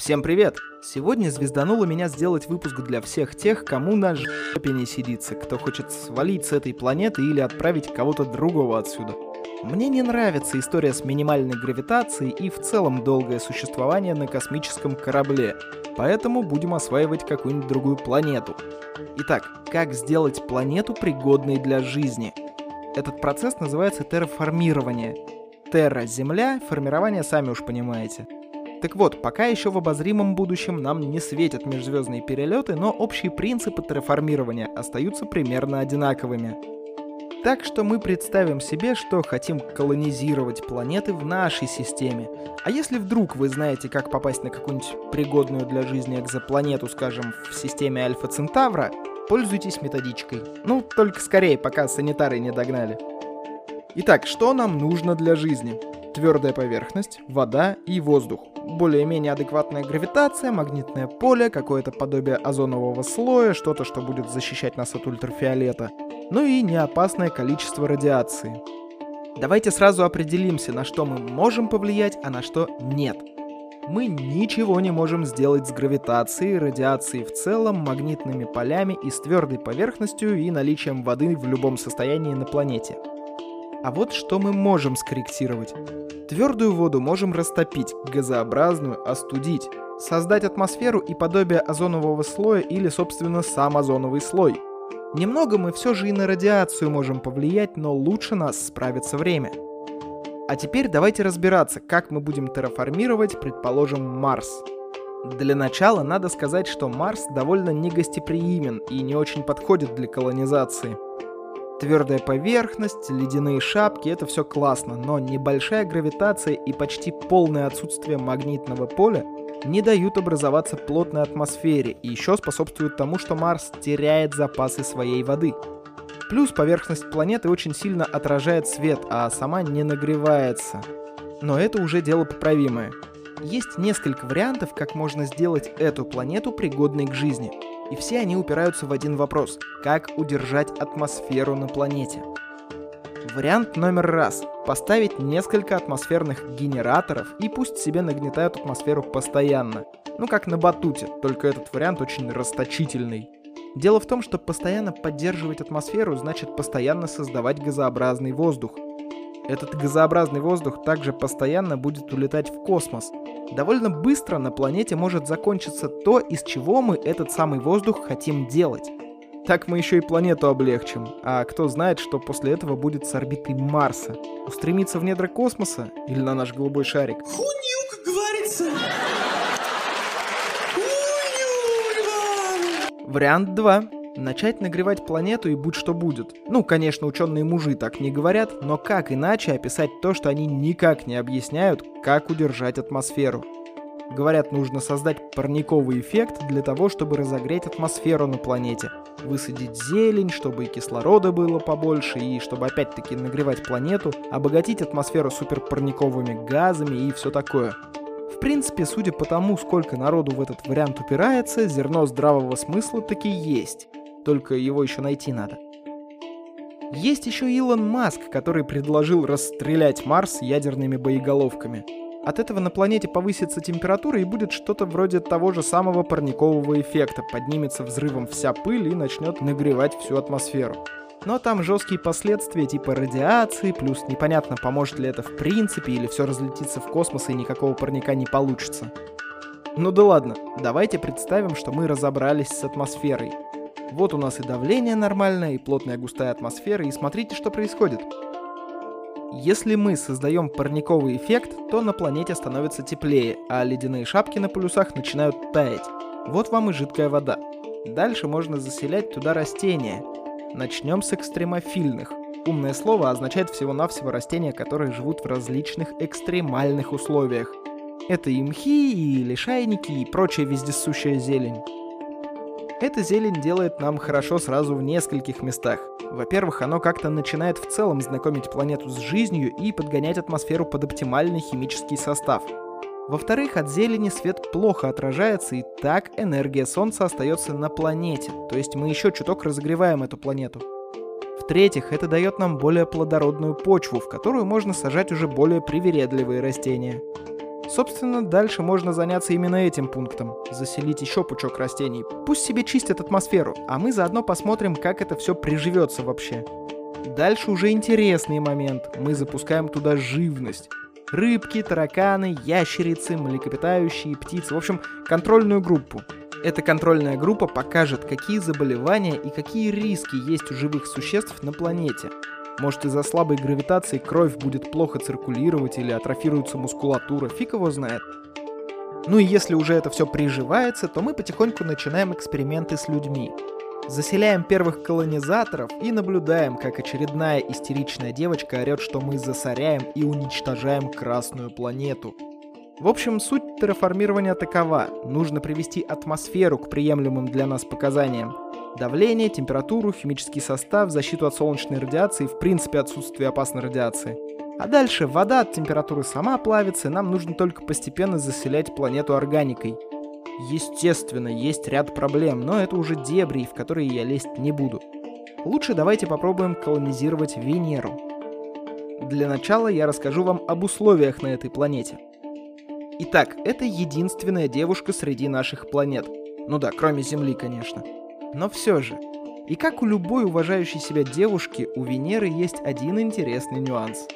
Всем привет! Сегодня звездануло меня сделать выпуск для всех тех, кому на жопе не сидится, кто хочет свалить с этой планеты или отправить кого-то другого отсюда. Мне не нравится история с минимальной гравитацией и в целом долгое существование на космическом корабле, поэтому будем осваивать какую-нибудь другую планету. Итак, как сделать планету пригодной для жизни? Этот процесс называется терраформирование. Терра — Земля, формирование сами уж понимаете — так вот, пока еще в обозримом будущем нам не светят межзвездные перелеты, но общие принципы терраформирования остаются примерно одинаковыми. Так что мы представим себе, что хотим колонизировать планеты в нашей системе. А если вдруг вы знаете, как попасть на какую-нибудь пригодную для жизни экзопланету, скажем, в системе Альфа Центавра, пользуйтесь методичкой. Ну, только скорее, пока санитары не догнали. Итак, что нам нужно для жизни? Твердая поверхность, вода и воздух более-менее адекватная гравитация, магнитное поле, какое-то подобие озонового слоя, что-то, что будет защищать нас от ультрафиолета, ну и неопасное количество радиации. Давайте сразу определимся, на что мы можем повлиять, а на что нет. Мы ничего не можем сделать с гравитацией, радиацией в целом, магнитными полями и с твердой поверхностью и наличием воды в любом состоянии на планете. А вот что мы можем скорректировать. Твердую воду можем растопить, газообразную остудить, создать атмосферу и подобие озонового слоя или, собственно, сам озоновый слой. Немного мы все же и на радиацию можем повлиять, но лучше нас справится время. А теперь давайте разбираться, как мы будем терраформировать, предположим, Марс. Для начала надо сказать, что Марс довольно негостеприимен и не очень подходит для колонизации – Твердая поверхность, ледяные шапки — это все классно, но небольшая гравитация и почти полное отсутствие магнитного поля не дают образоваться плотной атмосфере и еще способствуют тому, что Марс теряет запасы своей воды. Плюс поверхность планеты очень сильно отражает свет, а сама не нагревается. Но это уже дело поправимое. Есть несколько вариантов, как можно сделать эту планету пригодной к жизни — и все они упираются в один вопрос – как удержать атмосферу на планете? Вариант номер раз – поставить несколько атмосферных генераторов и пусть себе нагнетают атмосферу постоянно. Ну как на батуте, только этот вариант очень расточительный. Дело в том, что постоянно поддерживать атмосферу значит постоянно создавать газообразный воздух. Этот газообразный воздух также постоянно будет улетать в космос, довольно быстро на планете может закончиться то, из чего мы этот самый воздух хотим делать. Так мы еще и планету облегчим. А кто знает, что после этого будет с орбитой Марса? Устремиться в недра космоса или на наш голубой шарик? Хунью, как говорится. Вариант 2. Начать нагревать планету и будь что будет. Ну, конечно, ученые мужи так не говорят, но как иначе описать то, что они никак не объясняют, как удержать атмосферу? Говорят, нужно создать парниковый эффект для того, чтобы разогреть атмосферу на планете. Высадить зелень, чтобы и кислорода было побольше, и чтобы опять-таки нагревать планету, обогатить атмосферу суперпарниковыми газами и все такое. В принципе, судя по тому, сколько народу в этот вариант упирается, зерно здравого смысла таки есть только его еще найти надо. Есть еще Илон Маск, который предложил расстрелять Марс ядерными боеголовками. От этого на планете повысится температура и будет что-то вроде того же самого парникового эффекта. Поднимется взрывом вся пыль и начнет нагревать всю атмосферу. Но там жесткие последствия типа радиации, плюс непонятно, поможет ли это в принципе, или все разлетится в космос и никакого парника не получится. Ну да ладно, давайте представим, что мы разобрались с атмосферой. Вот у нас и давление нормальное, и плотная густая атмосфера, и смотрите, что происходит. Если мы создаем парниковый эффект, то на планете становится теплее, а ледяные шапки на полюсах начинают таять. Вот вам и жидкая вода. Дальше можно заселять туда растения. Начнем с экстремофильных. Умное слово означает всего-навсего растения, которые живут в различных экстремальных условиях. Это и мхи, и лишайники, и прочая вездесущая зелень. Эта зелень делает нам хорошо сразу в нескольких местах. Во-первых, оно как-то начинает в целом знакомить планету с жизнью и подгонять атмосферу под оптимальный химический состав. Во-вторых, от зелени свет плохо отражается, и так энергия Солнца остается на планете, то есть мы еще чуток разогреваем эту планету. В-третьих, это дает нам более плодородную почву, в которую можно сажать уже более привередливые растения. Собственно, дальше можно заняться именно этим пунктом. Заселить еще пучок растений. Пусть себе чистят атмосферу, а мы заодно посмотрим, как это все приживется вообще. Дальше уже интересный момент. Мы запускаем туда живность. Рыбки, тараканы, ящерицы, млекопитающие, птицы. В общем, контрольную группу. Эта контрольная группа покажет, какие заболевания и какие риски есть у живых существ на планете. Может из-за слабой гравитации кровь будет плохо циркулировать или атрофируется мускулатура, фиг его знает. Ну и если уже это все приживается, то мы потихоньку начинаем эксперименты с людьми. Заселяем первых колонизаторов и наблюдаем, как очередная истеричная девочка орет, что мы засоряем и уничтожаем Красную планету. В общем, суть терраформирования такова. Нужно привести атмосферу к приемлемым для нас показаниям. Давление, температуру, химический состав, защиту от солнечной радиации, в принципе отсутствие опасной радиации. А дальше вода от температуры сама плавится, и нам нужно только постепенно заселять планету органикой. Естественно, есть ряд проблем, но это уже дебри, в которые я лезть не буду. Лучше давайте попробуем колонизировать Венеру. Для начала я расскажу вам об условиях на этой планете. Итак, это единственная девушка среди наших планет. Ну да, кроме Земли, конечно. Но все же. И как у любой уважающей себя девушки, у Венеры есть один интересный нюанс.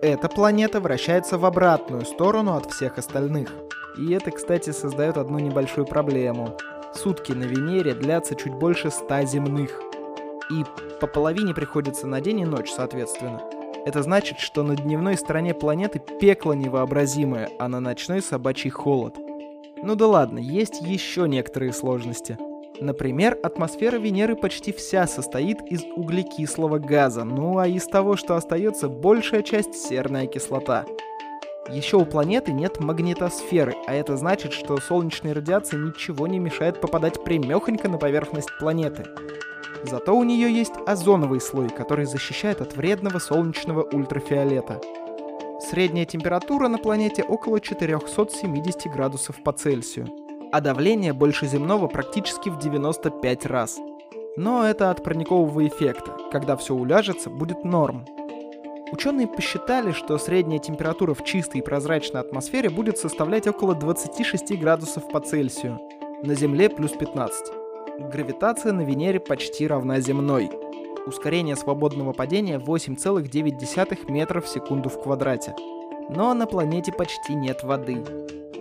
Эта планета вращается в обратную сторону от всех остальных. И это, кстати, создает одну небольшую проблему. Сутки на Венере длятся чуть больше ста земных. И по половине приходится на день и ночь, соответственно. Это значит, что на дневной стороне планеты пекло невообразимое, а на ночной собачий холод. Ну да ладно, есть еще некоторые сложности – Например, атмосфера Венеры почти вся состоит из углекислого газа, ну а из того, что остается, большая часть серная кислота. Еще у планеты нет магнитосферы, а это значит, что солнечной радиации ничего не мешает попадать прямехонько на поверхность планеты. Зато у нее есть озоновый слой, который защищает от вредного солнечного ультрафиолета. Средняя температура на планете около 470 градусов по Цельсию а давление больше земного практически в 95 раз. Но это от парникового эффекта. Когда все уляжется, будет норм. Ученые посчитали, что средняя температура в чистой и прозрачной атмосфере будет составлять около 26 градусов по Цельсию. На Земле плюс 15. Гравитация на Венере почти равна земной. Ускорение свободного падения 8,9 метров в секунду в квадрате. Но на планете почти нет воды.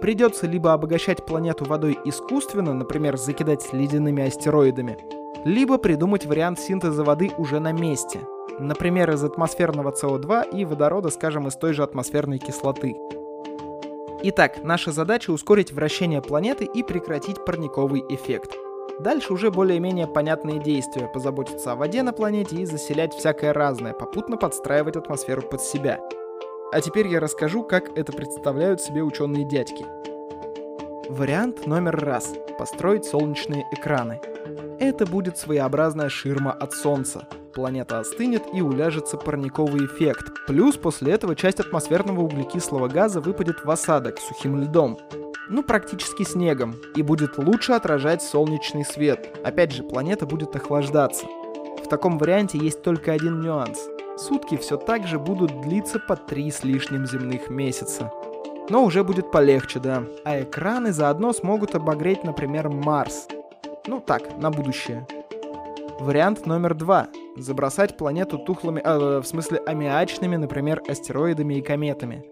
Придется либо обогащать планету водой искусственно, например, закидать ледяными астероидами, либо придумать вариант синтеза воды уже на месте. Например, из атмосферного СО2 и водорода, скажем, из той же атмосферной кислоты. Итак, наша задача ускорить вращение планеты и прекратить парниковый эффект. Дальше уже более-менее понятные действия, позаботиться о воде на планете и заселять всякое разное, попутно подстраивать атмосферу под себя – а теперь я расскажу, как это представляют себе ученые дядьки. Вариант номер раз – построить солнечные экраны. Это будет своеобразная ширма от Солнца. Планета остынет и уляжется парниковый эффект. Плюс после этого часть атмосферного углекислого газа выпадет в осадок сухим льдом. Ну, практически снегом. И будет лучше отражать солнечный свет. Опять же, планета будет охлаждаться. В таком варианте есть только один нюанс сутки все так же будут длиться по три с лишним земных месяца. Но уже будет полегче, да. А экраны заодно смогут обогреть, например, Марс. Ну так, на будущее. Вариант номер два. Забросать планету тухлыми, э, в смысле аммиачными, например, астероидами и кометами.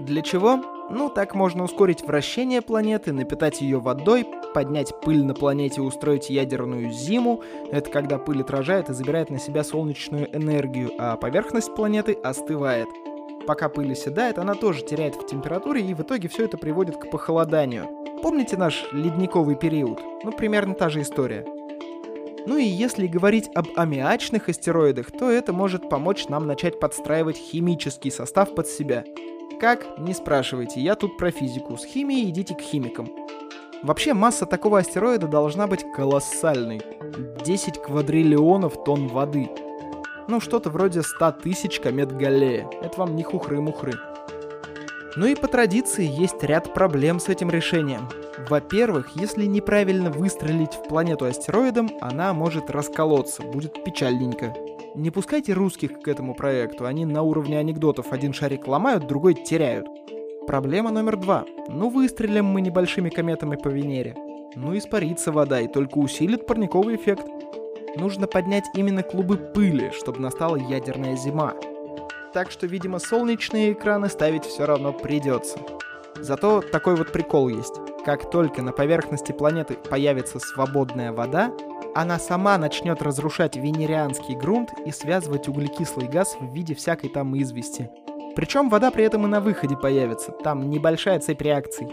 Для чего? Ну, так можно ускорить вращение планеты, напитать ее водой, поднять пыль на планете и устроить ядерную зиму. Это когда пыль отражает и забирает на себя солнечную энергию, а поверхность планеты остывает. Пока пыль оседает, она тоже теряет в температуре, и в итоге все это приводит к похолоданию. Помните наш ледниковый период? Ну, примерно та же история. Ну и если говорить об аммиачных астероидах, то это может помочь нам начать подстраивать химический состав под себя. Как? Не спрашивайте, я тут про физику. С химией идите к химикам. Вообще масса такого астероида должна быть колоссальной. 10 квадриллионов тонн воды. Ну, что-то вроде 100 тысяч комет Галлея. Это вам не хухры-мухры. Ну и по традиции есть ряд проблем с этим решением. Во-первых, если неправильно выстрелить в планету астероидом, она может расколоться, будет печальненько. Не пускайте русских к этому проекту, они на уровне анекдотов один шарик ломают, другой теряют. Проблема номер два. Ну выстрелим мы небольшими кометами по Венере. Ну испарится вода и только усилит парниковый эффект. Нужно поднять именно клубы пыли, чтобы настала ядерная зима. Так что, видимо, солнечные экраны ставить все равно придется. Зато такой вот прикол есть. Как только на поверхности планеты появится свободная вода, она сама начнет разрушать венерианский грунт и связывать углекислый газ в виде всякой там извести. Причем вода при этом и на выходе появится, там небольшая цепь реакций.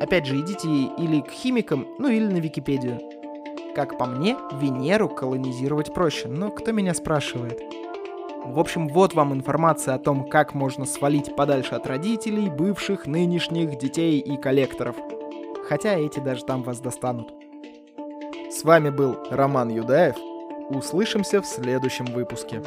Опять же, идите или к химикам, ну или на Википедию. Как по мне, Венеру колонизировать проще, но кто меня спрашивает? В общем, вот вам информация о том, как можно свалить подальше от родителей, бывших, нынешних, детей и коллекторов. Хотя эти даже там вас достанут. С вами был Роман Юдаев. Услышимся в следующем выпуске.